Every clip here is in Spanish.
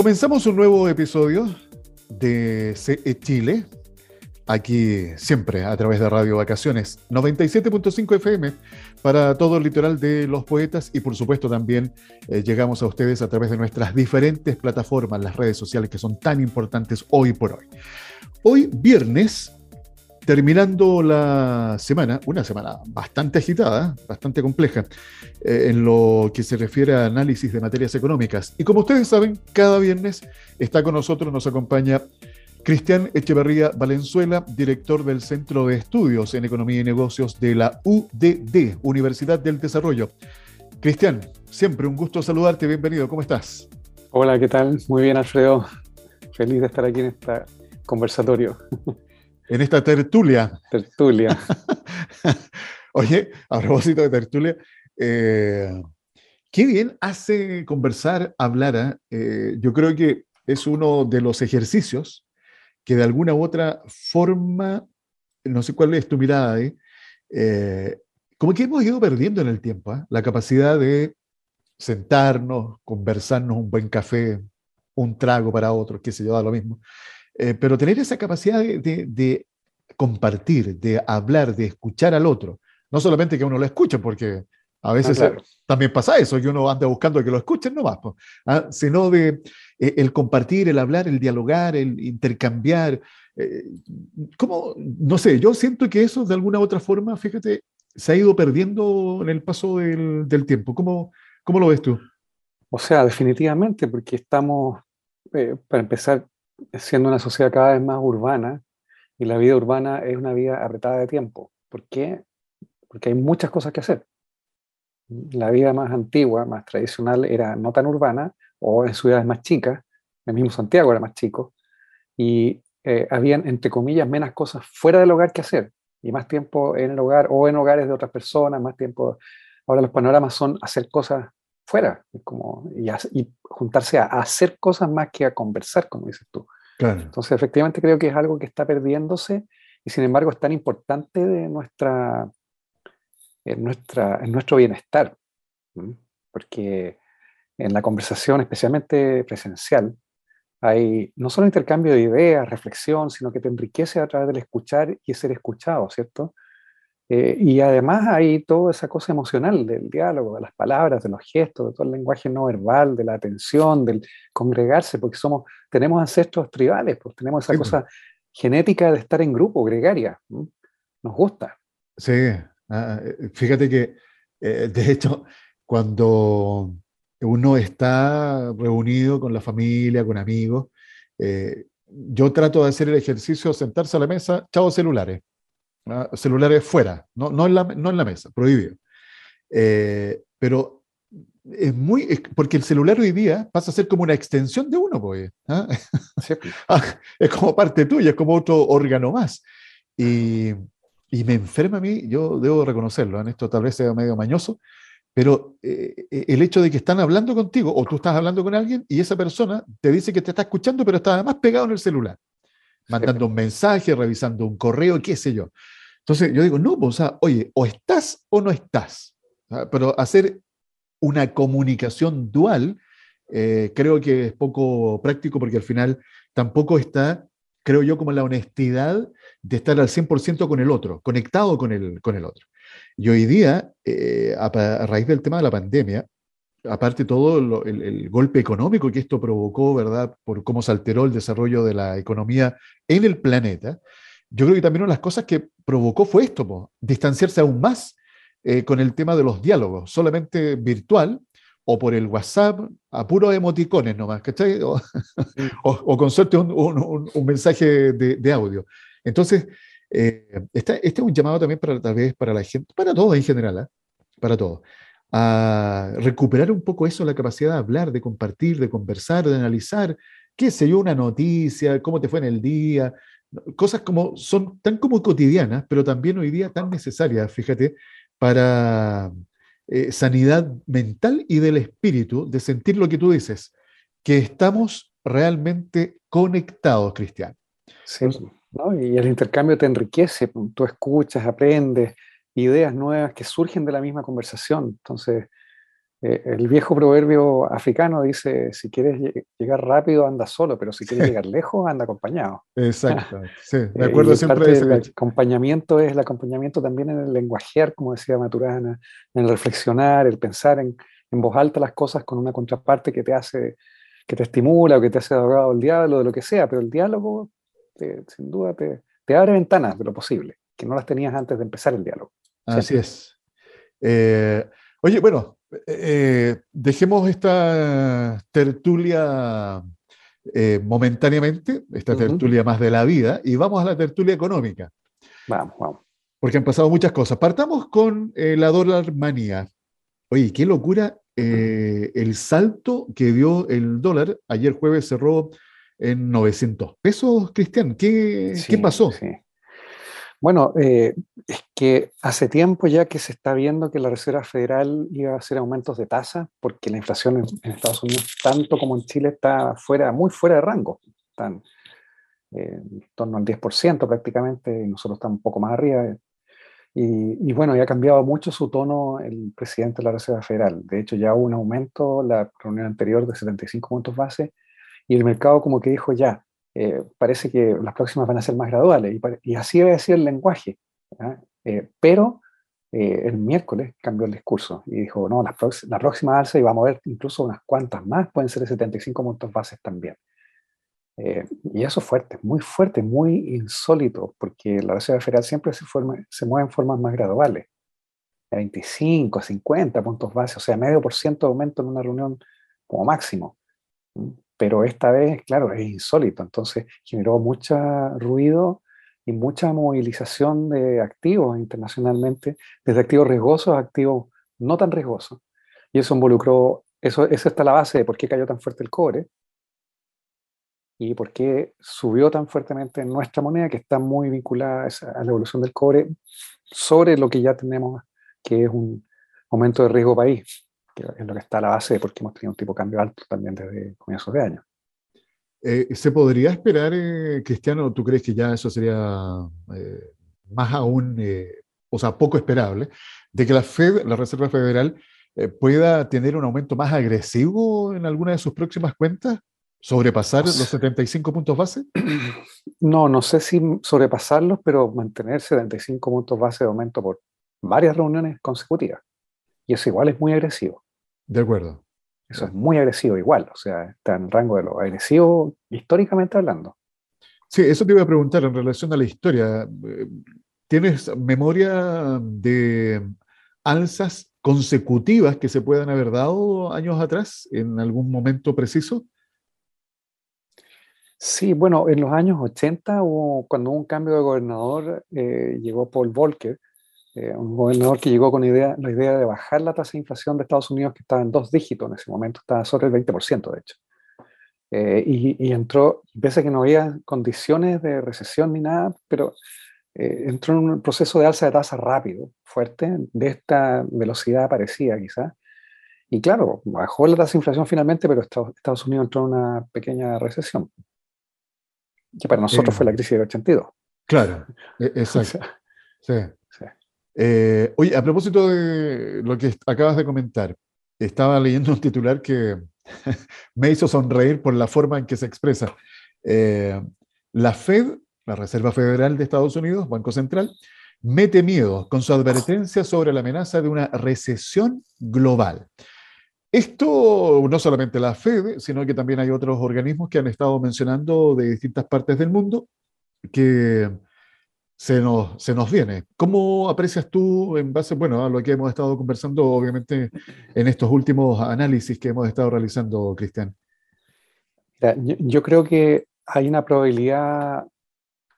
Comenzamos un nuevo episodio de CE Chile, aquí siempre a través de Radio Vacaciones 97.5 FM para todo el litoral de los poetas y por supuesto también eh, llegamos a ustedes a través de nuestras diferentes plataformas, las redes sociales que son tan importantes hoy por hoy. Hoy viernes terminando la semana, una semana bastante agitada, bastante compleja, eh, en lo que se refiere a análisis de materias económicas. Y como ustedes saben, cada viernes está con nosotros, nos acompaña Cristian Echeverría Valenzuela, director del Centro de Estudios en Economía y Negocios de la UDD, Universidad del Desarrollo. Cristian, siempre un gusto saludarte, bienvenido, ¿cómo estás? Hola, ¿qué tal? Muy bien, Alfredo. Feliz de estar aquí en este conversatorio. en esta tertulia. Tertulia. Oye, a propósito de tertulia, eh, qué bien hace conversar, hablar. ¿ah? Eh, yo creo que es uno de los ejercicios que de alguna u otra forma, no sé cuál es tu mirada ahí, eh, como que hemos ido perdiendo en el tiempo ¿ah? la capacidad de sentarnos, conversarnos un buen café, un trago para otros, qué sé yo, da lo mismo. Eh, pero tener esa capacidad de, compartir, de hablar, de escuchar al otro. No solamente que uno lo escuche, porque a veces ah, también pasa eso, que uno anda buscando que lo escuchen no ¿ah? sino de eh, el compartir, el hablar, el dialogar, el intercambiar. Eh, como, no sé, yo siento que eso de alguna u otra forma, fíjate, se ha ido perdiendo en el paso del, del tiempo. ¿Cómo, ¿Cómo, lo ves tú? O sea, definitivamente, porque estamos, para empezar, siendo una sociedad cada vez más urbana y la vida urbana es una vida apretada de tiempo. ¿Por qué? Porque hay muchas cosas que hacer. La vida más antigua, más tradicional, era no tan urbana o en ciudades más chicas, el mismo Santiago era más chico, y eh, habían, entre comillas, menos cosas fuera del hogar que hacer, y más tiempo en el hogar o en hogares de otras personas, más tiempo. Ahora los panoramas son hacer cosas fuera, como, y, y, juntarse a, hacer cosas más que a conversar, como dices tú. Entonces, efectivamente creo que es algo que está perdiéndose y sin embargo es tan importante de nuestra, en, nuestra, en nuestro bienestar, porque en la conversación, especialmente presencial, hay no solo intercambio de ideas, reflexión, sino que te enriquece a través del escuchar y ser escuchado, ¿cierto? Eh, y además hay toda esa cosa emocional del diálogo, de las palabras, de los gestos, de todo el lenguaje no verbal, de la atención, del congregarse, porque somos, tenemos ancestros tribales, pues tenemos esa cosa genética de estar en grupo, gregaria. Nos gusta. Sí, ah, eh, fíjate que, eh, de hecho, cuando uno está reunido con la familia, con amigos, yo trato de hacer el ejercicio, sentarse a la mesa, chao celulares celulares fuera, no, no, en la, no en la mesa, prohibido. Eh, pero es muy, porque el celular hoy día pasa a ser como una extensión de uno, pues. ¿ah? Ah, es como parte tuya, es como otro órgano más. Y, y, me enferma a mí, yo debo reconocerlo, en esto tal vez sea medio mañoso, pero eh, eh, el hecho de que están hablando contigo o tú estás hablando con alguien y esa persona te dice que te está escuchando, pero está además pegado en el celular mandando un mensaje, revisando un correo, qué sé yo. Entonces yo digo, no, pues, o sea, oye, o estás o no estás. Pero hacer una comunicación dual eh, creo que es poco práctico porque al final tampoco está, creo yo, como la honestidad de estar al 100% con el otro, conectado con el, con el otro. Y hoy día, eh, a, raíz del tema de la pandemia, aparte todo el, golpe económico que esto provocó, ¿verdad? Por cómo se alteró el desarrollo de la economía en el planeta, yo creo que también una de las cosas que provocó fue esto, distanciarse aún más eh, con el tema de los diálogos, solamente virtual o por el WhatsApp, a puros emoticones nomás, ¿cachai? O, o, con suerte un, mensaje de, audio. Entonces, eh, este, es un llamado también para tal vez para la gente, para todos en general, ¿eh? para todos a recuperar un poco eso, la capacidad de hablar, de compartir, de conversar, de analizar, qué sé yo, una noticia, cómo te fue en el día, cosas como son tan como cotidianas, pero también hoy día tan necesarias, fíjate, para eh, sanidad mental y del espíritu, de sentir lo que tú dices, que estamos realmente conectados, Cristian. Sí, y el intercambio te enriquece, tú escuchas, aprendes ideas nuevas que surgen de la misma conversación. Entonces, eh, el viejo proverbio africano dice, si quieres llegar rápido, anda solo, pero si quieres llegar lejos, anda acompañado. Exacto, sí, me acuerdo siempre de El acompañamiento es el acompañamiento también en el lenguajear, como decía Maturana, en el reflexionar, el pensar en, en voz alta las cosas con una contraparte que te hace, que te estimula o que te hace abogado el diálogo, de lo que sea, pero el diálogo, sin duda, te, te abre ventanas de lo posible, que no las tenías antes de empezar el diálogo. Así es. Eh, oye, bueno, eh, dejemos esta tertulia eh, momentáneamente, esta tertulia más de la vida, y vamos a la tertulia económica. Vamos, vamos. Porque han pasado muchas cosas. Partamos con eh, la dólar manía. Oye, qué locura el salto que dio el dólar. Ayer jueves cerró en 900 pesos, Cristian. ¿Qué, ¿qué pasó? Sí. Bueno, eh, es que hace tiempo ya que se está viendo que la Reserva Federal iba a hacer aumentos de tasa, porque la inflación en, Estados Unidos, tanto como en Chile, está fuera, muy fuera de rango. Están eh, en torno al 10% prácticamente, y nosotros estamos un poco más arriba. Y, bueno, ya ha cambiado mucho su tono el presidente de la Reserva Federal. De hecho, ya hubo un aumento la reunión anterior de 75 puntos base, y el mercado como que dijo ya, eh, parece que las próximas van a ser más graduales y, así debe ser el lenguaje. Eh, pero eh, el miércoles cambió el discurso y dijo, no, la, la, próxima alza y va a mover incluso unas cuantas más, pueden ser de 75 puntos bases también. y eso es fuerte, muy fuerte, muy insólito, porque la Reserva Federal siempre se, se mueve en formas más graduales. De 25, 50 puntos bases, o sea, medio por ciento de aumento en una reunión como máximo pero esta vez, claro, es insólito, entonces generó mucho ruido y mucha movilización de activos internacionalmente, desde activos riesgosos a activos no tan riesgosos. Y eso involucró, eso, esa está la base de por qué cayó tan fuerte el cobre y por qué subió tan fuertemente nuestra moneda, que está muy vinculada a la evolución del cobre sobre lo que ya tenemos, que es un aumento de riesgo país es lo que está a la base de por qué hemos tenido un tipo de cambio alto también desde comienzos de año. Eh, ¿Se podría esperar, eh, Cristiano, tú crees que ya eso sería eh, más aún, o sea, poco esperable, de que la Fed, la Reserva Federal, pueda tener un aumento más agresivo en alguna de sus próximas cuentas? ¿Sobrepasar los 75 puntos base? No, no sé si sobrepasarlos, pero mantener 75 puntos base de aumento por varias reuniones consecutivas. Y eso igual es muy agresivo. De acuerdo. Eso es muy agresivo igual, o sea, está en rango de lo agresivo históricamente hablando. Sí, eso te iba a preguntar en relación a la historia. ¿Tienes memoria de alzas consecutivas que se puedan haber dado años atrás, en algún momento preciso? Sí, bueno, en los años 80, hubo, cuando hubo un cambio de gobernador, eh, llegó Paul Volcker, eh, un gobernador que llegó con idea, la idea de bajar la tasa de inflación de Estados Unidos, que estaba en dos dígitos en ese momento, estaba sobre el 20% de hecho. Eh, y, entró, pese a que no había condiciones de recesión ni nada, pero eh, entró en un proceso de alza de tasa rápido, fuerte, de esta velocidad parecida quizás. Y claro, bajó la tasa de inflación finalmente, pero Estados Unidos entró en una pequeña recesión, que para nosotros fue la crisis del 82. Claro, exacto. sí. Eh, oye, a propósito de lo que acabas de comentar, estaba leyendo un titular que me hizo sonreír por la forma en que se expresa. Eh, la Fed, la Reserva Federal de Estados Unidos, Banco Central, mete miedo con su advertencia sobre la amenaza de una recesión global. Esto no solamente la Fed, sino que también hay otros organismos que han estado mencionando de distintas partes del mundo que se nos, se nos viene. ¿Cómo aprecias tú, en base bueno, a lo que hemos estado conversando, obviamente, en estos últimos análisis que hemos estado realizando, Cristian? Yo, creo que hay una probabilidad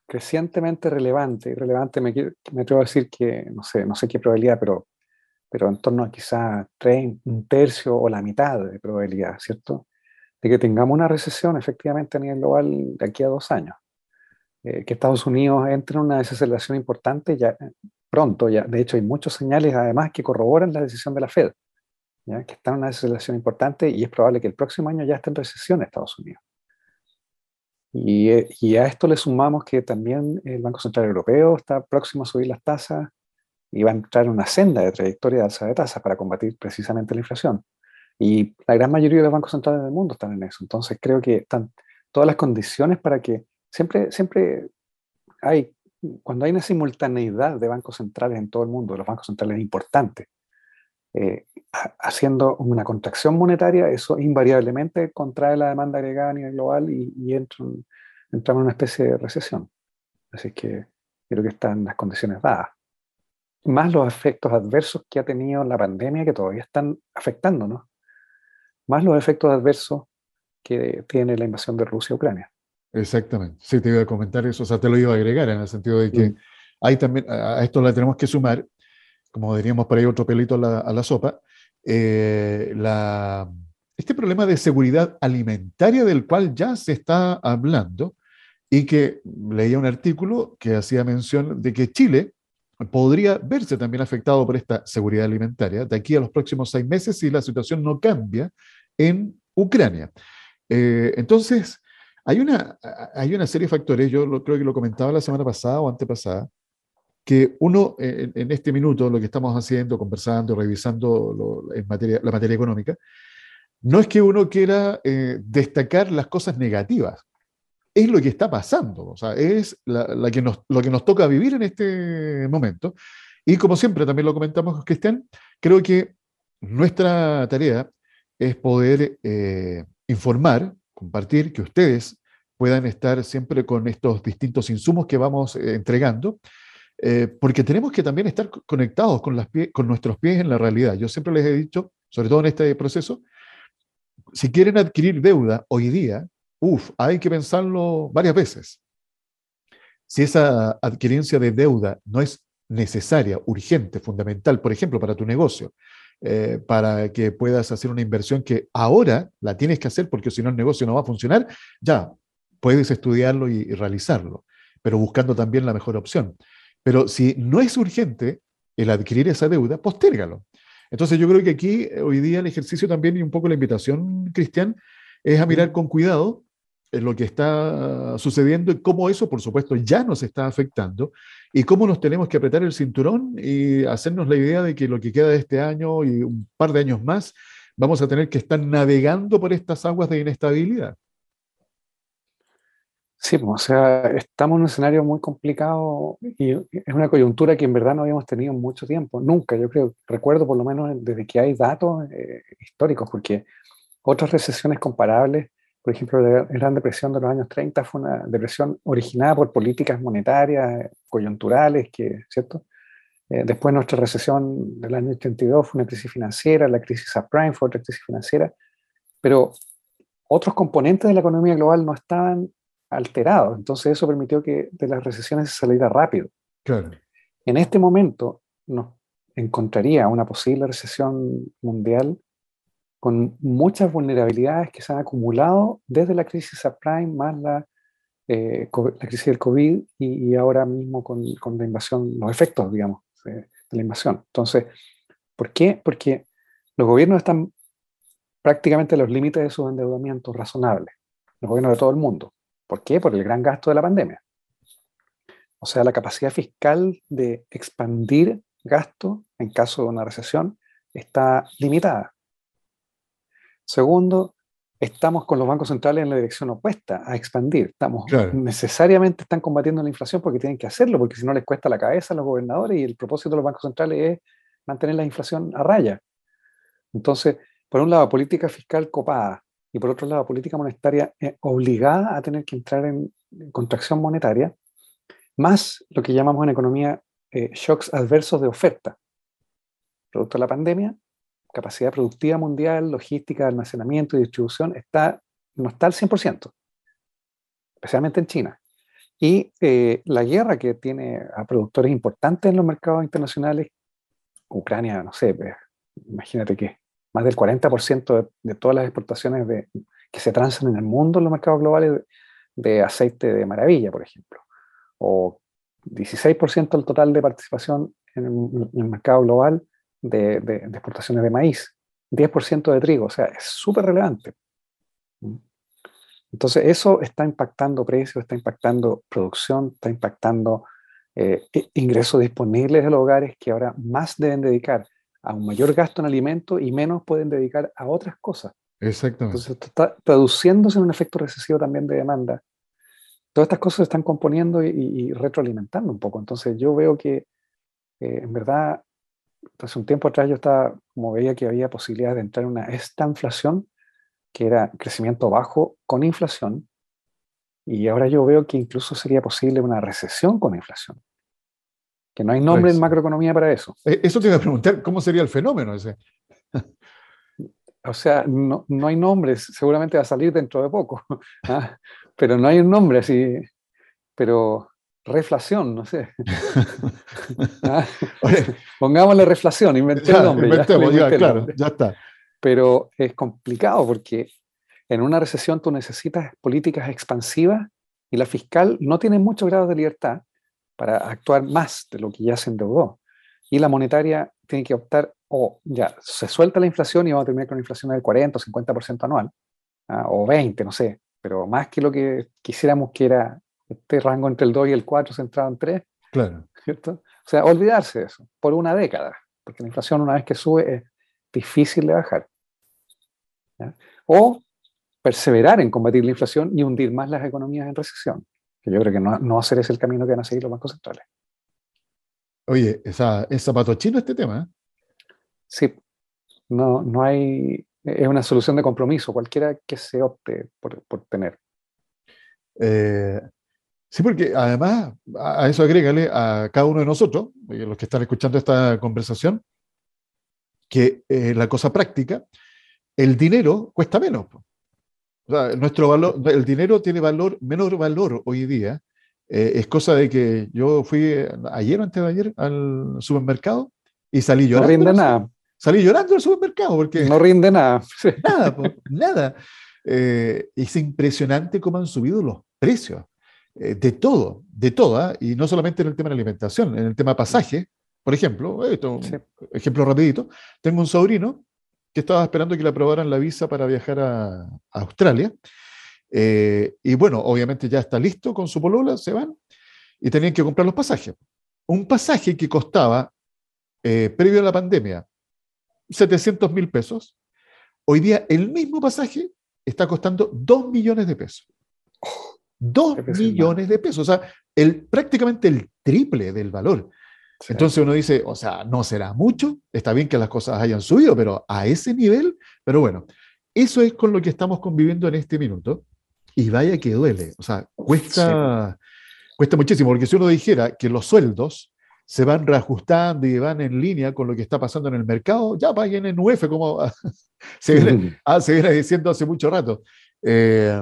crecientemente relevante, relevante me, me atrevo a decir que, no sé, no sé qué probabilidad, pero, pero en torno a quizás un tercio o la mitad de probabilidad, ¿cierto? De que tengamos una recesión efectivamente a nivel global de aquí a dos años. Eh, que Estados Unidos entre en una desaceleración importante ya pronto. Ya, de hecho, hay muchos señales además que corroboran la decisión de la Fed, ¿ya? que está en una desaceleración importante y es probable que el próximo año ya esté en recesión Estados Unidos. Y, y, a esto le sumamos que también el Banco Central Europeo está próximo a subir las tasas y va a entrar en una senda de trayectoria de alza de tasas para combatir precisamente la inflación. Y la gran mayoría de los bancos centrales del mundo están en eso. Entonces creo que están todas las condiciones para que siempre, siempre hay, cuando hay una simultaneidad de bancos centrales en todo el mundo, los bancos centrales importantes, eh, haciendo una contracción monetaria, eso invariablemente contrae la demanda agregada a nivel global y, y entramos en una especie de recesión. Así que creo que están las condiciones dadas. Más los efectos adversos que ha tenido la pandemia que todavía están afectándonos más los efectos adversos que tiene la invasión de Rusia a Ucrania. Exactamente. Sí, te iba a comentar eso, o sea, te lo iba a agregar en el sentido de que mm. hay también, a esto le tenemos que sumar, como diríamos por ahí otro pelito a la, sopa, eh, la, este problema de seguridad alimentaria del cual ya se está hablando y que leía un artículo que hacía mención de que Chile podría verse también afectado por esta seguridad alimentaria de aquí a los próximos seis meses si la situación no cambia en Ucrania. Eh, entonces, hay una, hay una serie de factores, yo creo que lo comentaba la semana pasada o antepasada, que uno en, este minuto, lo que estamos haciendo, conversando, revisando en materia, la materia económica, no es que uno quiera eh, destacar las cosas negativas, es lo que está pasando, o sea, es la, que nos, lo que nos toca vivir en este momento. Y como siempre, también lo comentamos, Cristian, creo que nuestra tarea es poder eh, informar, compartir, que ustedes puedan estar siempre con estos distintos insumos que vamos eh, entregando, eh, porque tenemos que también estar conectados con, las con nuestros pies en la realidad. Yo siempre les he dicho, sobre todo en este proceso, si quieren adquirir deuda hoy día, Uf, hay que pensarlo varias veces. Si esa adquirencia de deuda no es necesaria, urgente, fundamental, por ejemplo, para tu negocio, eh, para que puedas hacer una inversión que ahora la tienes que hacer porque si no el negocio no va a funcionar, ya puedes estudiarlo y, y realizarlo, pero buscando también la mejor opción. Pero si no es urgente el adquirir esa deuda, postérgalo. Entonces yo creo que aquí eh, hoy día el ejercicio también y un poco la invitación, Cristian, es a mirar con cuidado lo que está sucediendo y cómo eso, por supuesto, ya nos está afectando y cómo nos tenemos que apretar el cinturón y hacernos la idea de que lo que queda de este año y un par de años más, vamos a tener que estar navegando por estas aguas de inestabilidad. Sí, pues, o sea, estamos en un escenario muy complicado y es una coyuntura que en verdad no habíamos tenido en mucho tiempo, nunca, yo creo, recuerdo por lo menos desde que hay datos eh, históricos, porque otras recesiones comparables por ejemplo, la Gran Depresión de los años 30 fue una depresión originada por políticas monetarias coyunturales, que, ¿cierto? Eh, después nuestra recesión del año 82 fue una crisis financiera, la crisis subprime fue otra crisis financiera, pero otros componentes de la economía global no estaban alterados, entonces eso permitió que de las recesiones se saliera rápido. Claro. En este momento nos encontraría una posible recesión mundial con muchas vulnerabilidades que se han acumulado desde la crisis subprime más la, eh, la crisis del COVID y, ahora mismo con, la invasión, los efectos, digamos, de, la invasión. Entonces, ¿por qué? Porque los gobiernos están prácticamente a los límites de su endeudamiento razonable, los gobiernos de todo el mundo. ¿Por qué? Por el gran gasto de la pandemia. O sea, la capacidad fiscal de expandir gasto en caso de una recesión está limitada. Segundo, estamos con los bancos centrales en la dirección opuesta, a expandir. Estamos necesariamente están combatiendo la inflación porque tienen que hacerlo, porque si no les cuesta la cabeza a los gobernadores y el propósito de los bancos centrales es mantener la inflación a raya. Entonces, por un lado, política fiscal copada y por otro lado, política monetaria eh, obligada a tener que entrar en, contracción monetaria, más lo que llamamos en economía eh, shocks adversos de oferta. Producto de la pandemia, capacidad productiva mundial, logística, almacenamiento y distribución está, no está al 100%, especialmente en China. Y eh, la guerra que tiene a productores importantes en los mercados internacionales, Ucrania, no sé, pues, imagínate que más del 40% de, todas las exportaciones de, que se transan en el mundo en los mercados globales de, aceite de maravilla, por ejemplo, o 16% del total de participación en el mercado global de, exportaciones de maíz, 10% de trigo, o sea, es súper relevante. Entonces, eso está impactando precios, está impactando producción, está impactando eh, ingresos disponibles de los hogares que ahora más deben dedicar a un mayor gasto en alimentos y menos pueden dedicar a otras cosas. Exactamente. Entonces, esto está traduciéndose en un efecto recesivo también de demanda. Todas estas cosas se están componiendo y, retroalimentando un poco. Entonces, yo veo que, eh, en verdad, hace un tiempo atrás yo estaba, como veía que había posibilidad de entrar en una esta inflación, que era crecimiento bajo con inflación, y ahora yo veo que incluso sería posible una recesión con inflación. Que no hay nombre en macroeconomía para eso. Eh, eso te iba a preguntar, ¿cómo sería el fenómeno ese? O sea, no, no hay nombre, seguramente va a salir dentro de poco, ¿ah? pero no hay un nombre así, pero reflación, no sé. ¿Ah? Pongámosle reflación, inventé el nombre. ya, claro, ya está. Pero es complicado porque en una recesión tú necesitas políticas expansivas y la fiscal no tiene muchos grados de libertad para actuar más de lo que ya se endeudó. Y la monetaria tiene que optar, o ya, se suelta la inflación y vamos a terminar con una inflación del 40 o 50% anual, ¿ah? o 20, no sé, pero más que lo que quisiéramos que era este rango entre el 2 y el 4 centrado en 3. Claro. ¿cierto? O sea, olvidarse de eso por una década, porque la inflación una vez que sube es difícil de bajar. O perseverar en combatir la inflación y hundir más las economías en recesión, que yo creo que no, no hacer ese el camino que van a seguir los bancos centrales. Oye, esa, es zapato chino este tema. ¿eh? Sí, no, no hay, es una solución de compromiso, cualquiera que se opte por, por tener. Eh, sí, porque además a, eso agrégale a cada uno de nosotros, eh, los que están escuchando esta conversación, que la cosa práctica, el dinero cuesta menos. O sea, nuestro valor, el dinero tiene valor, menor valor hoy día. Eh, es cosa de que yo fui ayer o antes de ayer al supermercado y salí llorando. No rinde nada. Salí llorando al supermercado porque... No rinde nada. Nada, nada. Eh, es impresionante cómo han subido los precios eh, de todo, de toda, y no solamente en el tema de alimentación, en el tema pasaje, por ejemplo, esto, ejemplo rapidito, tengo un sobrino que estaba esperando que le aprobaran la visa para viajar a, Australia. Eh, y bueno, obviamente ya está listo con su polola, se van y tenían que comprar los pasajes. Un pasaje que costaba, eh, previo a la pandemia, 700 mil pesos, hoy día el mismo pasaje está costando 2 millones de pesos. 2 millones de pesos, o sea, el, prácticamente el triple del valor. Entonces uno dice, o sea, no será mucho, está bien que las cosas hayan subido, pero a ese nivel, pero bueno, eso es con lo que estamos conviviendo en este minuto y vaya que duele, o sea, cuesta, cuesta muchísimo, porque si uno dijera que los sueldos se van reajustando y van en línea con lo que está pasando en el mercado, ya paguen en UF, como se, viene, ah, se, viene, diciendo hace mucho rato. Eh,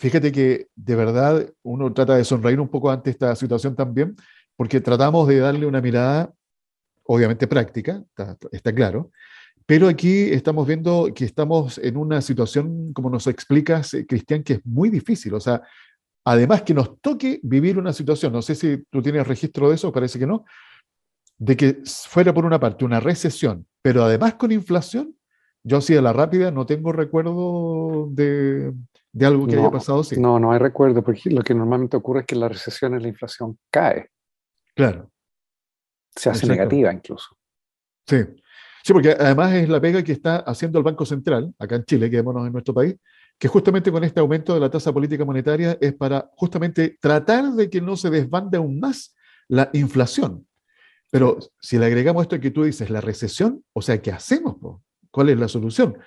fíjate que de verdad uno trata de sonreír un poco ante esta situación también, porque tratamos de darle una mirada, obviamente práctica, está, claro, pero aquí estamos viendo que estamos en una situación, como nos explicas, eh, Cristian, que es muy difícil. O sea, además que nos toque vivir una situación, no sé si tú tienes registro de eso, parece que no, de que fuera por una parte una recesión, pero además con inflación, yo así de la rápida no tengo recuerdo de, algo que haya pasado así. No, no hay recuerdo, porque lo que normalmente ocurre es que la recesión es la inflación cae. Claro. Se hace negativa incluso. Sí. Sí, porque además es la pega que está haciendo el Banco Central, acá en Chile, quedémonos en nuestro país, que justamente con este aumento de la tasa política monetaria es para justamente tratar de que no se desbande aún más la inflación. Pero si le agregamos esto que tú dices, la recesión, o sea, ¿qué hacemos? ¿Cuál es la solución?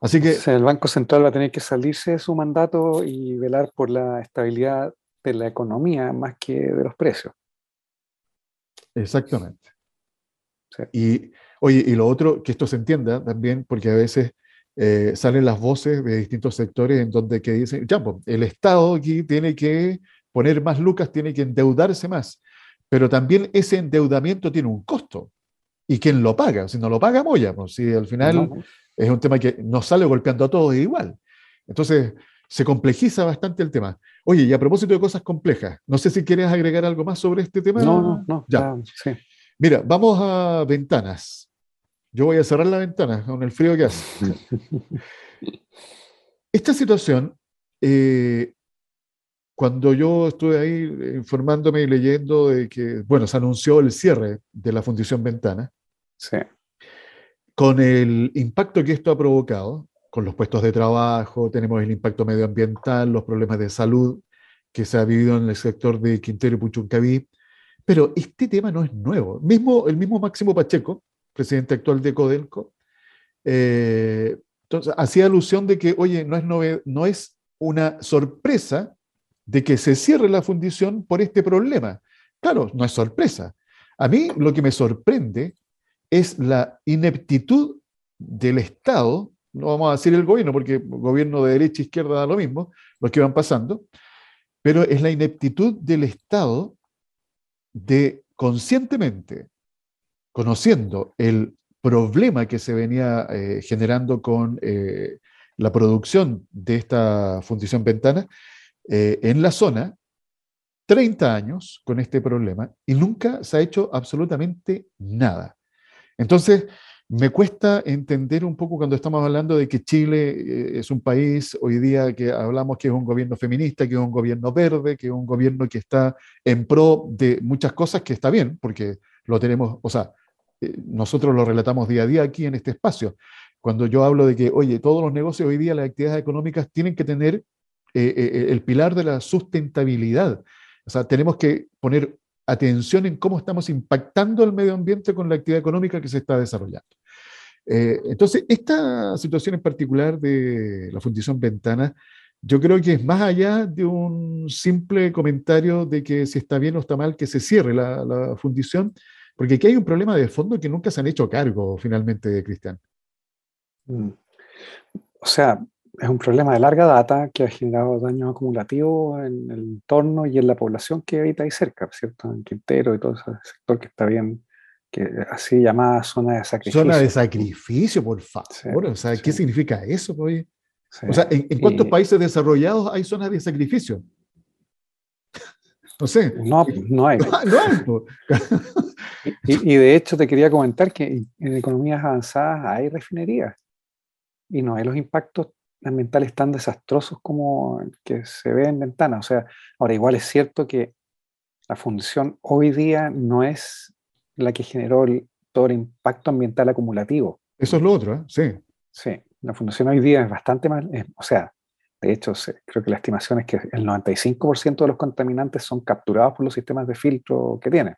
Así que... el Banco Central va a tener que salirse de su mandato y velar por la estabilidad de la economía más que de los precios. Exactamente. Y, oye, y lo otro, que esto se entienda también, porque a veces eh, salen las voces de distintos sectores en donde que dicen, ya, pues, el Estado aquí tiene que poner más lucas, tiene que endeudarse más, pero también ese endeudamiento tiene un costo. ¿Y quién lo paga? Si no lo paga, Moya, pues si al final es un tema que nos sale golpeando a todos igual. Entonces, se complejiza bastante el tema. Oye, y a propósito de cosas complejas, no sé si quieres agregar algo más sobre este tema. No, no, no. Ya. sí. Mira, vamos a ventanas. Yo voy a cerrar la ventana con el frío que hace. Esta situación eh, cuando yo estuve ahí informándome y leyendo de que, bueno, se anunció el cierre de la Fundición Ventana, sí. con el impacto que esto ha provocado, con los puestos de trabajo, tenemos el impacto medioambiental, los problemas de salud que se ha vivido en el sector de Quintero y Puchuncaví, pero este tema no es nuevo. Mismo, el mismo Máximo Pacheco, presidente actual de Codelco, eh, entonces, hacía alusión de que, oye, no es, no es una sorpresa de que se cierre la fundición por este problema. Claro, no es sorpresa. A mí lo que me sorprende es la ineptitud del Estado, no vamos a decir el gobierno, porque gobierno de derecha e izquierda da lo mismo, los que van pasando, pero es la ineptitud del Estado de conscientemente, conociendo el problema que se venía eh, generando con eh, la producción de esta fundición Ventana eh, en la zona, 30 años con este problema y nunca se ha hecho absolutamente nada. Entonces, me cuesta entender un poco cuando estamos hablando de que Chile es un país hoy día que hablamos que es un gobierno feminista, que es un gobierno verde, que es un gobierno que está en pro de muchas cosas que está bien, porque lo tenemos, o sea, eh, nosotros lo relatamos día a día aquí en este espacio. Cuando yo hablo de que, oye, todos los negocios hoy día, las actividades económicas tienen que tener eh, eh, el pilar de la sustentabilidad. O sea, tenemos que poner atención en cómo estamos impactando el medio ambiente con la actividad económica que se está desarrollando. entonces, esta situación en particular de la Fundición Ventana, yo creo que es más allá de un simple comentario de que si está bien o está mal que se cierre la, la fundición, porque aquí hay un problema de fondo que nunca se han hecho cargo finalmente, Cristian. Mm. O sea, es un problema de larga data que ha generado daños acumulativos en el entorno y en la población que habita ahí cerca, ¿cierto? En Quintero y todo ese sector que está bien, que así llamada zona de sacrificio. Zona de sacrificio, por favor. o sea, ¿qué significa eso? O sea, ¿en, cuántos países desarrollados hay zonas de sacrificio? No sé. No, no hay. No, hay. y, de hecho te quería comentar que en economías avanzadas hay refinerías y no hay los impactos ambientales tan desastrosos como que se ve en ventana. O sea, ahora igual es cierto que la función hoy día no es la que generó todo el impacto ambiental acumulativo. Eso es lo otro, ¿eh? sí. Sí, la función hoy día es bastante más, o sea, de hecho, creo que la estimación es que el 95% de los contaminantes son capturados por los sistemas de filtro que tienen.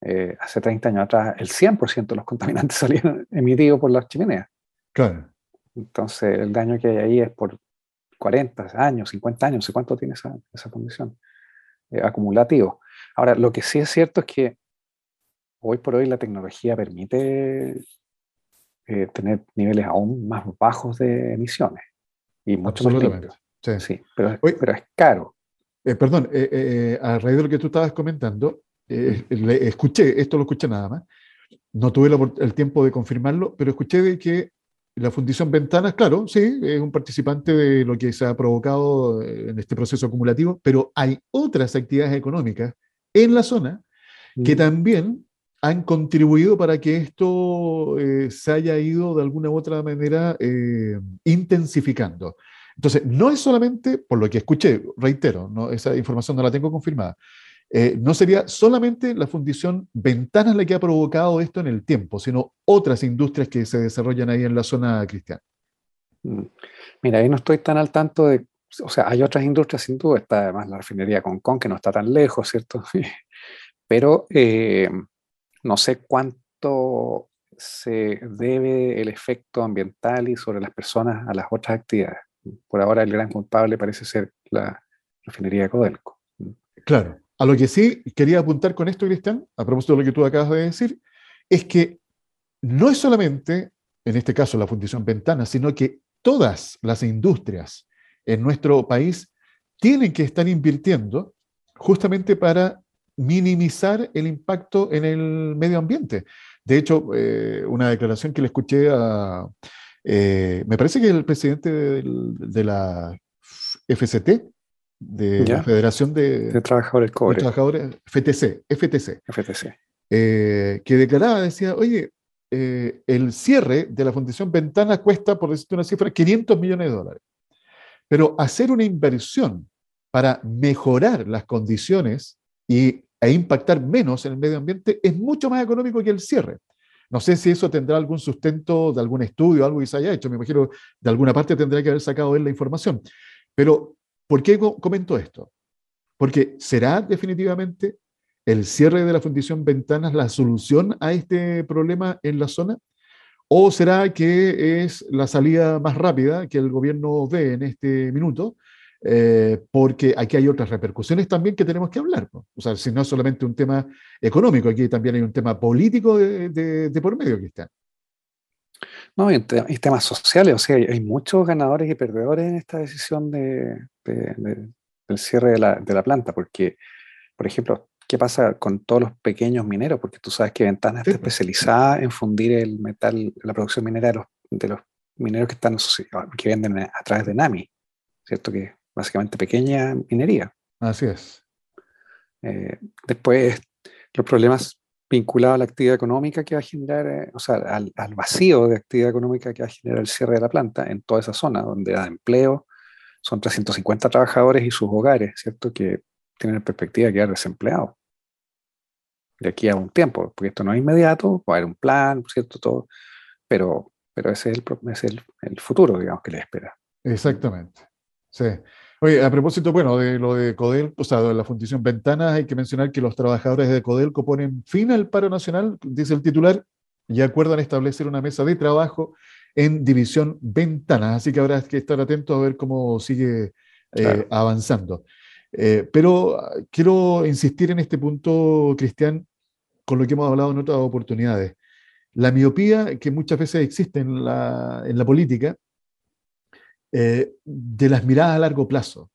Eh, hace 30 años atrás, el 100% de los contaminantes salían emitidos por las chimeneas. Claro. Entonces, el daño que hay ahí es por 40 años, 50 años, no sé cuánto tiene esa, esa condición, eh, acumulativo. Ahora, lo que sí es cierto es que hoy por hoy la tecnología permite eh, tener niveles aún más bajos de emisiones y mucho más Sí. sí pero, pero, es caro. Eh, perdón, eh, a raíz de lo que tú estabas comentando, le, escuché, esto lo escuché nada más, no tuve el tiempo de confirmarlo, pero escuché de que la Fundición Ventanas, claro, sí, es un participante de lo que se ha provocado en este proceso acumulativo, pero hay otras actividades económicas en la zona que también han contribuido para que esto eh, se haya ido de alguna u otra manera eh, intensificando. Entonces, no es solamente, por lo que escuché, reitero, no, esa información no la tengo confirmada, eh, no sería solamente la fundición Ventanas la que ha provocado esto en el tiempo, sino otras industrias que se desarrollan ahí en la zona cristiana. Mm. Mira, ahí no estoy tan al tanto de, o sea, hay otras industrias sin duda, está además la refinería Concon, que no está tan lejos, ¿cierto? Pero no sé cuánto se debe el efecto ambiental y sobre las personas a las otras actividades. Por ahora el gran culpable parece ser la refinería de Codelco. Claro. A lo que sí quería apuntar con esto, Cristian, a propósito de lo que tú acabas de decir, es que no es solamente, en este caso, la Fundición Ventana, sino que todas las industrias en nuestro país tienen que estar invirtiendo justamente para minimizar el impacto en el medio ambiente. De hecho, eh, una declaración que le escuché a, eh, me parece que el presidente de, la FCT, de la Federación de, Trabajadores Cobre. Trabajadores, FTC, FTC, FTC. Eh, que declaraba, decía, oye, el cierre de la Fundación Ventana cuesta, por decirte una cifra, 500 millones de dólares. Pero hacer una inversión para mejorar las condiciones y, e impactar menos en el medio ambiente es mucho más económico que el cierre. No sé si eso tendrá algún sustento de algún estudio, algo que se haya hecho. Me imagino de alguna parte tendrá que haber sacado él la información. Pero, ¿por qué comento esto? Porque será definitivamente el cierre de la fundición Ventanas la solución a este problema en la zona. ¿O será que es la salida más rápida que el gobierno ve en este minuto? Eh, porque aquí hay otras repercusiones también que tenemos que hablar. O sea, si no es solamente un tema económico, aquí también hay un tema político de, por medio que está. No, y, temas sociales, o sea, hay, muchos ganadores y perdedores en esta decisión de, del cierre de la, de la planta, porque, por ejemplo, ¿qué pasa con todos los pequeños mineros? Porque tú sabes que Ventana está especializada en fundir el metal, la producción minera de los, de los mineros que están que venden a través de NAMI, ¿cierto? Que básicamente pequeña minería. Así es. Eh, después, los problemas vinculados a la actividad económica que va a generar, eh, o sea, al, vacío de actividad económica que va a generar el cierre de la planta en toda esa zona, donde da empleo, son 350 trabajadores y sus hogares, ¿cierto? Que tienen perspectiva de quedar desempleados de aquí a un tiempo, porque esto no es inmediato, va a haber un plan, ¿cierto? Todo, pero, pero ese es, el, es el, el futuro, digamos, que les espera. Exactamente. Sí. Oye, a propósito, bueno, de lo de Codelco, o sea, de la Fundición Ventanas, hay que mencionar que los trabajadores de Codelco ponen fin al paro nacional, dice el titular, y acuerdan establecer una mesa de trabajo en División Ventanas. Así que habrá que estar atentos a ver cómo sigue eh, avanzando. Eh, pero ah, quiero insistir en este punto, Cristian, con lo que hemos hablado en otras oportunidades. La miopía que muchas veces existe en la, en la política eh, de las miradas a largo plazo.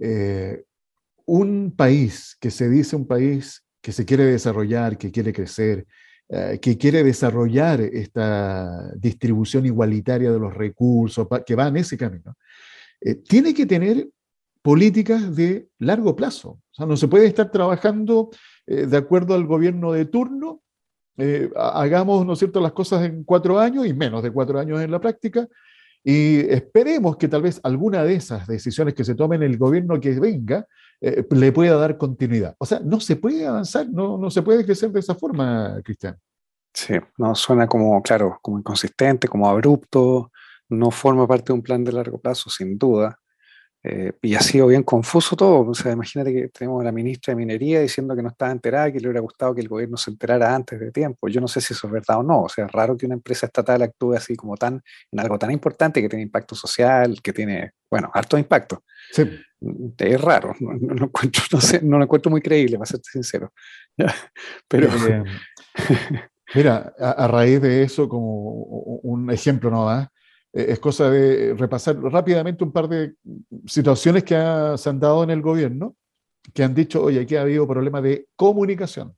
Eh, un país que se dice un país que se quiere desarrollar, que quiere crecer, eh, que quiere desarrollar esta distribución igualitaria de los recursos, que va en ese camino, tiene que tener políticas de largo plazo. O sea, no se puede estar trabajando de acuerdo al gobierno de turno, hagamos, ¿no cierto?, las cosas en cuatro años y menos de cuatro años en la práctica, y esperemos que tal vez alguna de esas decisiones que se tomen el gobierno que venga eh, le pueda dar continuidad. O sea, no se puede avanzar, no, no se puede crecer de esa forma, Cristian. Sí, no suena como, claro, como inconsistente, como abrupto, no forma parte de un plan de largo plazo, sin duda. Eh, y ha sido bien confuso todo. O sea, imagínate que tenemos a la ministra de Minería diciendo que no estaba enterada, que le hubiera gustado que el gobierno se enterara antes de tiempo. Yo no sé si eso es verdad o no. O sea, es raro que una empresa estatal actúe así como tan, en algo tan importante que tiene impacto social, que tiene, bueno, harto impacto. Sí. Es raro. No, lo encuentro, no, sé, no lo encuentro muy creíble, para serte sincero. Pero. Eh, mira, a, a, raíz de eso, como un ejemplo no es cosa de repasar rápidamente un par de situaciones que se han dado en el gobierno, que han dicho, oye, aquí ha habido problemas de comunicación.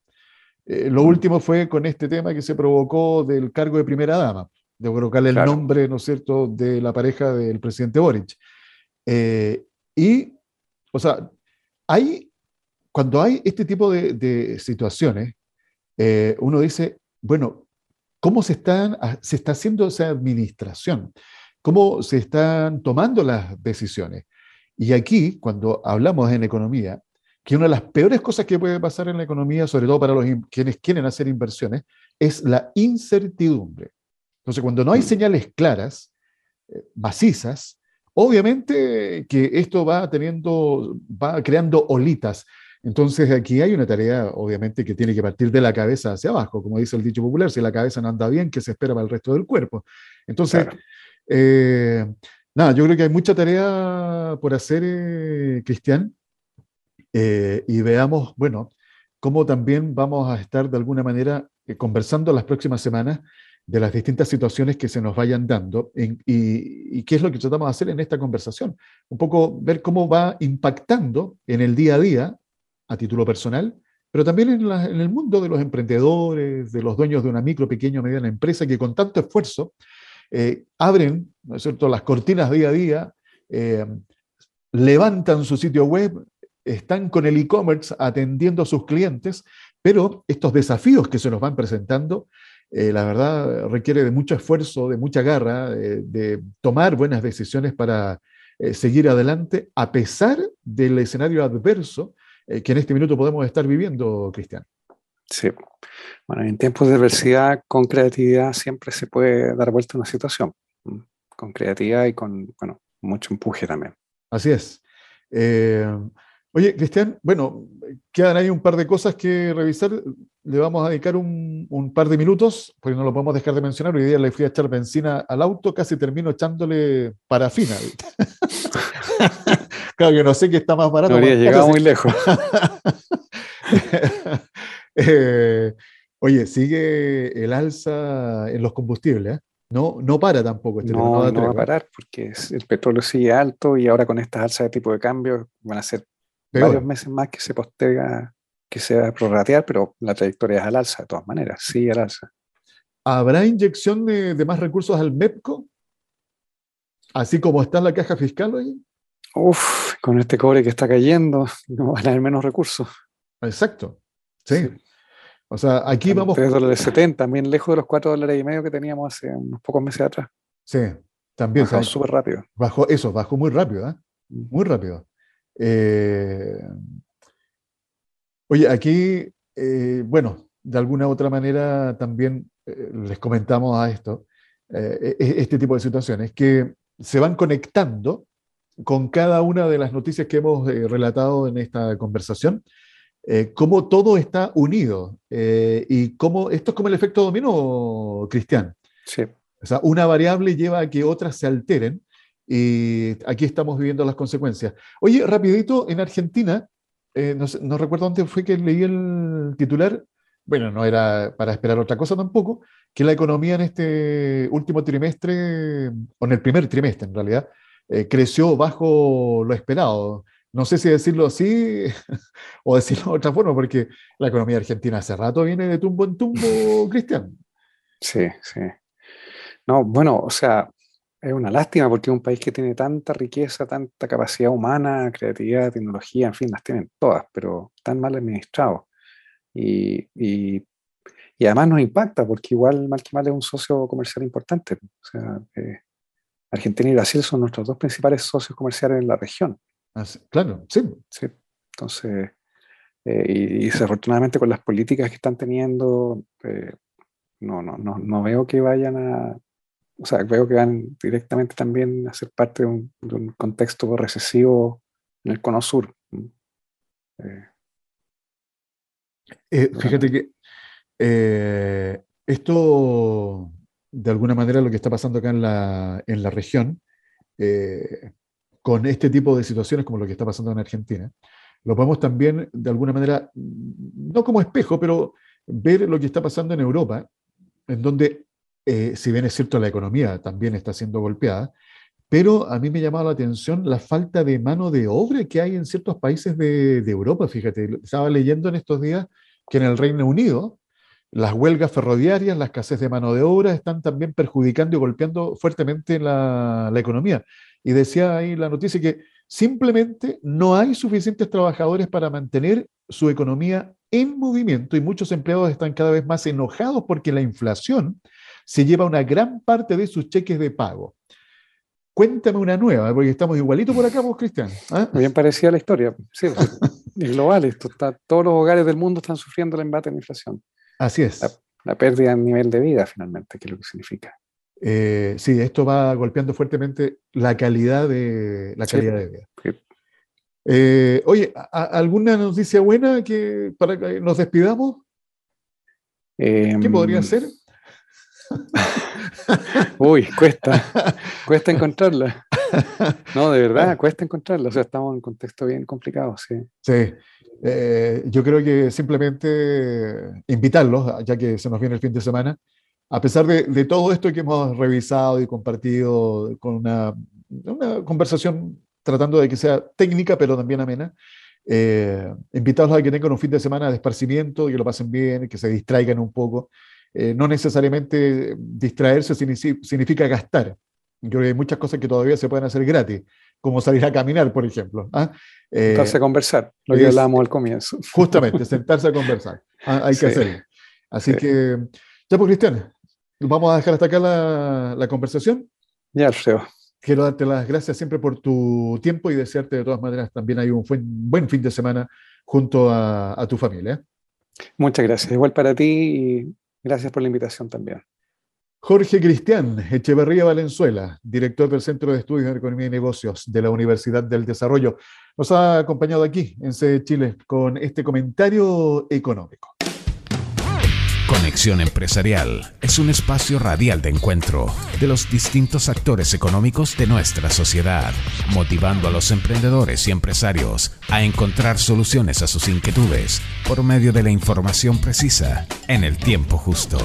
Eh, lo último fue con este tema que se provocó del cargo de primera dama, de colocarle el nombre, ¿no es cierto?, de la pareja del presidente Boric. Eh, y, o sea, hay, cuando hay este tipo de, de situaciones, uno dice, bueno, cómo se, están, se está haciendo esa administración, cómo se están tomando las decisiones. Y aquí, cuando hablamos en economía, que una de las peores cosas que puede pasar en la economía, sobre todo para los quienes quieren hacer inversiones, es la incertidumbre. Entonces, cuando no hay señales claras, eh, macizas, obviamente que esto va teniendo, va creando olitas entonces aquí hay una tarea, obviamente, que tiene que partir de la cabeza hacia abajo, como dice el dicho popular, si la cabeza no anda bien, ¿qué se espera para el resto del cuerpo? Entonces, eh, nada, yo creo que hay mucha tarea por hacer, eh, Cristian, eh, y veamos, bueno, cómo también vamos a estar de alguna manera conversando las próximas semanas de las distintas situaciones que se nos vayan dando y, y, qué es lo que tratamos de hacer en esta conversación. Un poco ver cómo va impactando en el día a día a título personal, pero también en, el mundo de los emprendedores, de los dueños de una micro, pequeña o mediana empresa que con tanto esfuerzo eh, abren ¿no es cierto? las cortinas día a día, eh, levantan su sitio web, están con el e-commerce atendiendo a sus clientes, pero estos desafíos que se nos van presentando, eh, la verdad, requiere de mucho esfuerzo, de mucha garra, de tomar buenas decisiones para seguir adelante a pesar del escenario adverso que en este minuto podemos estar viviendo, Cristian. Sí. Bueno, en tiempos de adversidad, con creatividad siempre se puede dar vuelta a una situación. Con creatividad y con, bueno, mucho empuje también. Así es. Oye, Cristian, bueno, quedan ahí un par de cosas que revisar. Le vamos a dedicar un, par de minutos, porque no lo podemos dejar de mencionar. Hoy día le fui a echar benzina al auto, casi termino echándole parafina. claro, que no sé qué está más barato. No habría llegado muy lejos. Eh, oye, sigue el alza en los combustibles, ¿eh? No, no para tampoco. Este no, no, va a parar porque el petróleo sigue alto y ahora con estas alzas de tipo de cambio van a ser varios meses más que se posterga, que se va a prorratear, pero la trayectoria es al alza de todas maneras, sí al alza. ¿Habrá inyección de, más recursos al MEPCO? Así como está en la caja fiscal hoy. Uf, con este cobre que está cayendo, no van a haber menos recursos. Exacto, sí. O sea, aquí vamos. 3 dólares 70, también lejos de los 4 dólares y medio que teníamos hace unos pocos meses atrás. Sí, también. Bajó súper rápido. Bajó, eso, bajó muy rápido, ¿eh? Muy rápido. Eh, oye, aquí, eh, bueno, de alguna u otra manera también eh, les comentamos a esto, e-, este tipo de situaciones, que se van conectando con cada una de las noticias que hemos relatado en esta conversación, cómo todo está unido y cómo esto es como el efecto dominó, Cristian. Sí. O sea, una variable lleva a que otras se alteren y aquí estamos viviendo las consecuencias. Oye, rapidito, en Argentina, eh, no, recuerdo dónde fue que leí el titular, bueno, no era para esperar otra cosa tampoco, que la economía en este último trimestre, o en el primer trimestre en realidad, eh, creció bajo lo esperado. No sé si decirlo así o decirlo de otra forma, porque la economía argentina hace rato viene de tumbo en tumbo, Cristian. Sí, sí. No, bueno, o sea, es una lástima porque es un país que tiene tanta riqueza, tanta capacidad humana, creatividad, tecnología, en fin, las tienen todas, pero tan mal administrados. Y, y, además nos impacta porque igual mal que mal es un socio comercial importante. O sea, eh, Argentina y Brasil son nuestros dos principales socios comerciales en la región. claro, sí. sí. Entonces, eh, y, desafortunadamente con las políticas que están teniendo, eh, no, no, no, no veo que vayan a, o sea, veo que van directamente también a ser parte de un, contexto recesivo en el cono sur. Eh, fíjate que esto, de alguna manera, lo que está pasando acá en la, en la región, con este tipo de situaciones como lo que está pasando en Argentina, lo podemos también, de alguna manera, no como espejo, pero ver lo que está pasando en Europa, en donde eh, si bien es cierto la economía también está siendo golpeada, pero a mí me llamaba la atención la falta de mano de obra que hay en ciertos países de, Europa. Fíjate, estaba leyendo en estos días que en el Reino Unido las huelgas ferroviarias, la escasez de mano de obra están también perjudicando y golpeando fuertemente la, economía. Y decía ahí la noticia que simplemente no hay suficientes trabajadores para mantener su economía en movimiento y muchos empleados están cada vez más enojados porque la inflación se lleva una gran parte de sus cheques de pago. Cuéntame una nueva, porque estamos igualito por acá, vos, Cristian. ¿ah? Bien parecida la historia. Sí, global esto. Está, todos los hogares del mundo están sufriendo el embate de la inflación. Así es. La, pérdida de nivel de vida, finalmente, que es lo que significa. Eh, sí, esto va golpeando fuertemente la calidad de, la calidad de vida. Eh, oye, ¿alguna noticia buena que para que nos despidamos? ¿Qué podría em, ser? Uy, cuesta, cuesta encontrarla. No, de verdad, cuesta encontrarla. O sea, estamos en un contexto bien complicado, sí. Sí. Eh, yo creo que simplemente invitarlos, ya que se nos viene el fin de semana, a pesar de, todo esto que hemos revisado y compartido con una, una conversación tratando de que sea técnica, pero también amena, eh, invitarlos a que tengan un fin de semana de esparcimiento, que lo pasen bien, que se distraigan un poco. Eh, no necesariamente distraerse significa gastar. Yo creo que hay muchas cosas que todavía se pueden hacer gratis, como salir a caminar, por ejemplo. ¿ah? Eh, sentarse a conversar, lo que hablábamos al comienzo. Justamente, sentarse a conversar. ¿ah? Hay que hacerlo. Así que, ya pues, Cristian, vamos a dejar hasta acá la, la conversación. Ya, Alfredo. quiero darte las gracias siempre por tu tiempo y desearte de todas maneras también hay un buen, fin de semana junto a, tu familia. Muchas gracias. Igual para ti y gracias por la invitación también. Jorge Cristian Echeverría Valenzuela, director del Centro de Estudios de Economía y Negocios de la Universidad del Desarrollo, nos ha acompañado aquí en C Chile con este comentario económico. Conexión Empresarial es un espacio radial de encuentro de los distintos actores económicos de nuestra sociedad, motivando a los emprendedores y empresarios a encontrar soluciones a sus inquietudes por medio de la información precisa en el tiempo justo.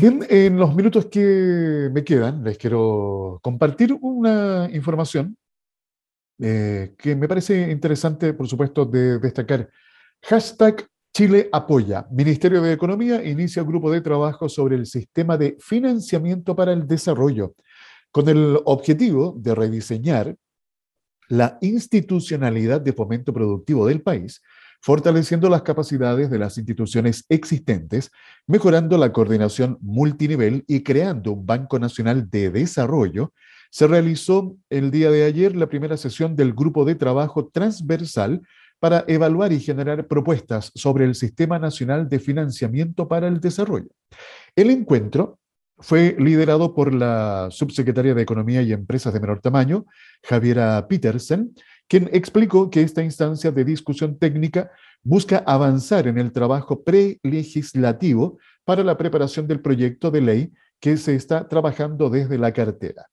Bien, en los minutos que me quedan, les quiero compartir una información eh, que me parece interesante, por supuesto, de destacar. Hashtag Chile apoya. Ministerio de Economía inicia grupo de trabajo sobre el sistema de financiamiento para el desarrollo, con el objetivo de rediseñar la institucionalidad de fomento productivo del país, fortaleciendo las capacidades de las instituciones existentes, mejorando la coordinación multinivel y creando un Banco Nacional de Desarrollo se realizó el día de ayer la primera sesión del grupo de trabajo transversal para evaluar y generar propuestas sobre el Sistema Nacional de Financiamiento para el Desarrollo. El encuentro fue liderado por la subsecretaria de Economía y Empresas de Menor Tamaño, Javiera Petersen, quien explicó que esta instancia de discusión técnica busca avanzar en el trabajo prelegislativo para la preparación del proyecto de ley que se está trabajando desde la cartera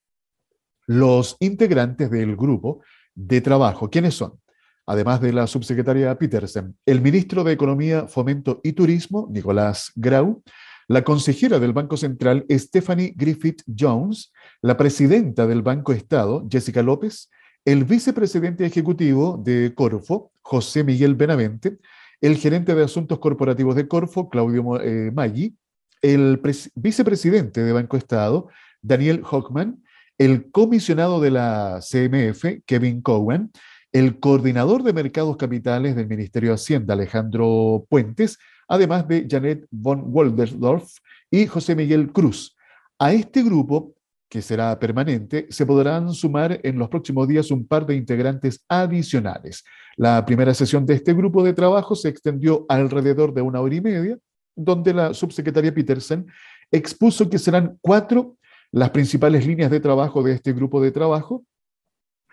los integrantes del grupo de trabajo. ¿Quiénes son? Además de la subsecretaria Petersen, el ministro de Economía, Fomento y Turismo, Nicolás Grau, la consejera del Banco Central, Stephanie Griffith Jones, la presidenta del Banco Estado, Jessica López, el vicepresidente ejecutivo de Corfo, José Miguel Benavente, el gerente de Asuntos Corporativos de Corfo, Claudio eh, Maggi, el vicepresidente de Banco Estado, Daniel Hockman, el comisionado de la CMF, Kevin Cowan, el coordinador de mercados capitales del Ministerio de Hacienda, Alejandro Puentes, además de Janet von Woldersdorf y José Miguel Cruz. A este grupo, que será permanente, se podrán sumar en los próximos días un par de integrantes adicionales. La primera sesión de este grupo de trabajo se extendió alrededor de una hora y media, donde la subsecretaria Petersen expuso que serán cuatro las principales líneas de trabajo de este grupo de trabajo,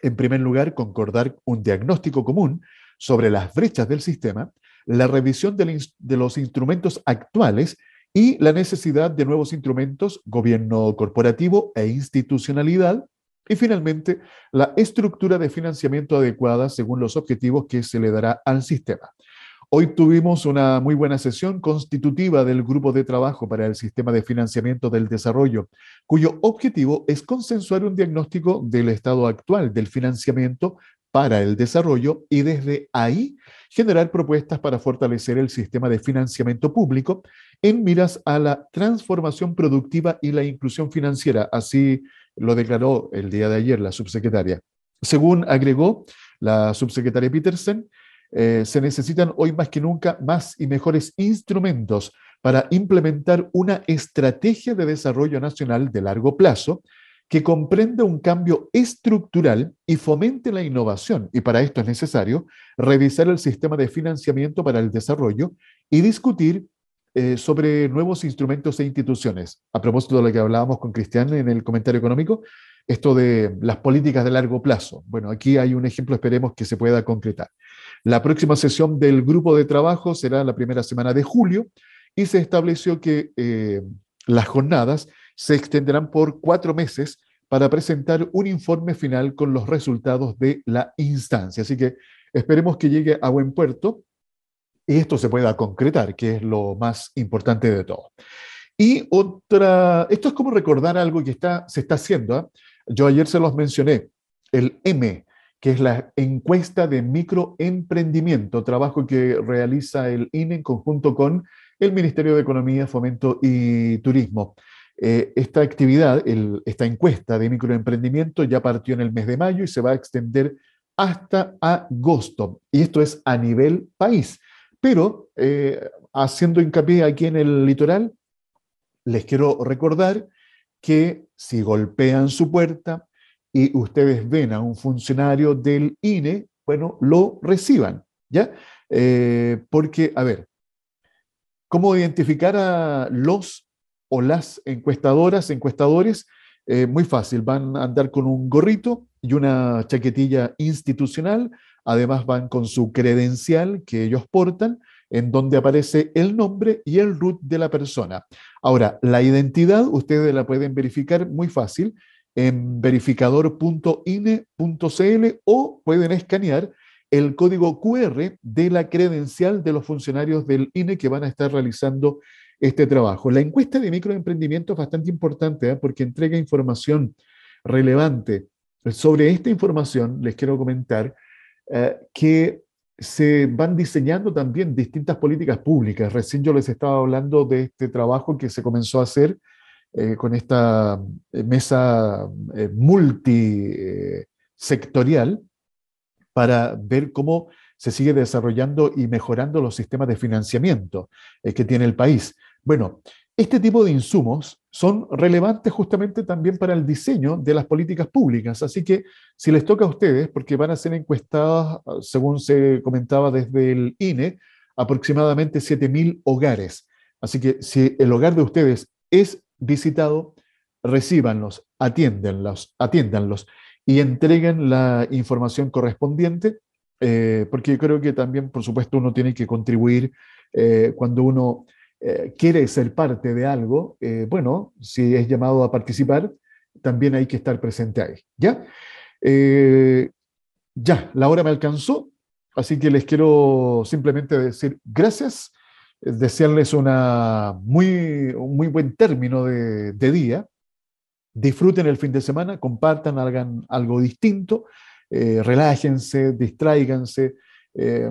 en primer lugar, concordar un diagnóstico común sobre las brechas del sistema, la revisión de los instrumentos actuales y la necesidad de nuevos instrumentos, gobierno corporativo e institucionalidad, y finalmente, la estructura de financiamiento adecuada según los objetivos que se le dará al sistema. Hoy tuvimos una muy buena sesión constitutiva del Grupo de Trabajo para el Sistema de Financiamiento del Desarrollo, cuyo objetivo es consensuar un diagnóstico del estado actual del financiamiento para el desarrollo y desde ahí generar propuestas para fortalecer el sistema de financiamiento público en miras a la transformación productiva y la inclusión financiera. Así lo declaró el día de ayer la subsecretaria. Según agregó la subsecretaria Petersen, eh, se necesitan hoy más que nunca más y mejores instrumentos para implementar una estrategia de desarrollo nacional de largo plazo que comprenda un cambio estructural y fomente la innovación. Y para esto es necesario revisar el sistema de financiamiento para el desarrollo y discutir eh, sobre nuevos instrumentos e instituciones. A propósito de lo que hablábamos con Cristian en el comentario económico, esto de las políticas de largo plazo. Bueno, aquí hay un ejemplo, esperemos que se pueda concretar. La próxima sesión del grupo de trabajo será la primera semana de julio y se estableció que eh, las jornadas se extenderán por cuatro meses para presentar un informe final con los resultados de la instancia. Así que esperemos que llegue a buen puerto y esto se pueda concretar, que es lo más importante de todo. Y otra, esto es como recordar algo que está, se está haciendo. ¿ah? Yo ayer se los mencioné, el M, que es la encuesta de microemprendimiento, trabajo que realiza el INE en conjunto con el Ministerio de Economía, Fomento y Turismo. Eh, esta actividad, esta encuesta de microemprendimiento ya partió en el mes de mayo y se va a extender hasta agosto. Y esto es a nivel país. Pero eh, haciendo hincapié aquí en el litoral, les quiero recordar que si golpean su puerta y ustedes ven a un funcionario del INE, bueno, lo reciban, ¿ya? Eh, porque, a ver, ¿cómo identificar a los o las encuestadoras, encuestadores? Eh, muy fácil, van a andar con un gorrito y una chaquetilla institucional, además van con su credencial que ellos portan, en donde aparece el nombre y el root de la persona. Ahora, la identidad ustedes la pueden verificar muy fácil en verificador.ine.cl o pueden escanear el código QR de la credencial de los funcionarios del INE que van a estar realizando este trabajo. La encuesta de microemprendimiento es bastante importante ¿eh? porque entrega información relevante. Sobre esta información les quiero comentar eh, que se van diseñando también distintas políticas públicas. Recién yo les estaba hablando de este trabajo que se comenzó a hacer eh, con esta mesa multisectorial para ver cómo se sigue desarrollando y mejorando los sistemas de financiamiento eh, que tiene el país. Bueno, este tipo de insumos son relevantes justamente también para el diseño de las políticas públicas. Así que si les toca a ustedes, porque van a ser encuestadas, según se comentaba desde el INE, aproximadamente 7.000 hogares. Así que si el hogar de ustedes es visitado, recíbanlos, atiéndanlos, atiéndanlos y entreguen la información correspondiente, eh, porque yo creo que también, por supuesto, uno tiene que contribuir eh, cuando uno eh, quiere ser parte de algo, bueno, si es llamado a participar, también hay que estar presente ahí, ¿ya? ya, la hora me alcanzó, así que les quiero simplemente decir gracias, desearles una muy, un muy buen término de, de día, disfruten el fin de semana, compartan, hagan algo distinto, eh, relájense, distráiganse. Eh,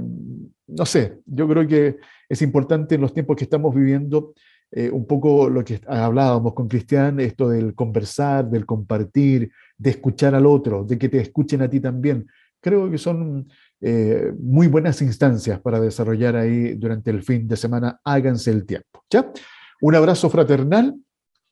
no sé, yo creo que es importante en los tiempos que estamos viviendo eh, un poco lo que hablábamos con Cristian, esto del conversar, del compartir, de escuchar al otro, de que te escuchen a ti también. Creo que son muy buenas instancias para desarrollar ahí durante el fin de semana. Háganse el tiempo. ¿ya? Un abrazo fraternal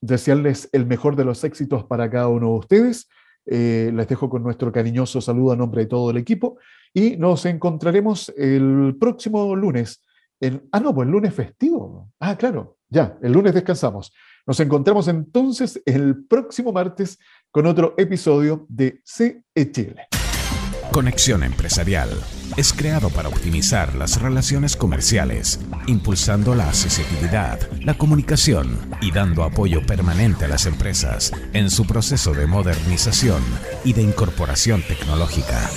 desearles el mejor de los éxitos para cada uno de ustedes. Eh, les dejo con nuestro cariñoso saludo a nombre de todo el equipo y nos encontraremos el próximo lunes. Ah, no, pues el lunes festivo. Ah, claro, ya, el lunes descansamos. Nos encontramos entonces el próximo martes con otro episodio de CE Chile. Conexión Empresarial es creado para optimizar las relaciones comerciales, impulsando la accesibilidad, la comunicación y dando apoyo permanente a las empresas en su proceso de modernización y de incorporación tecnológica.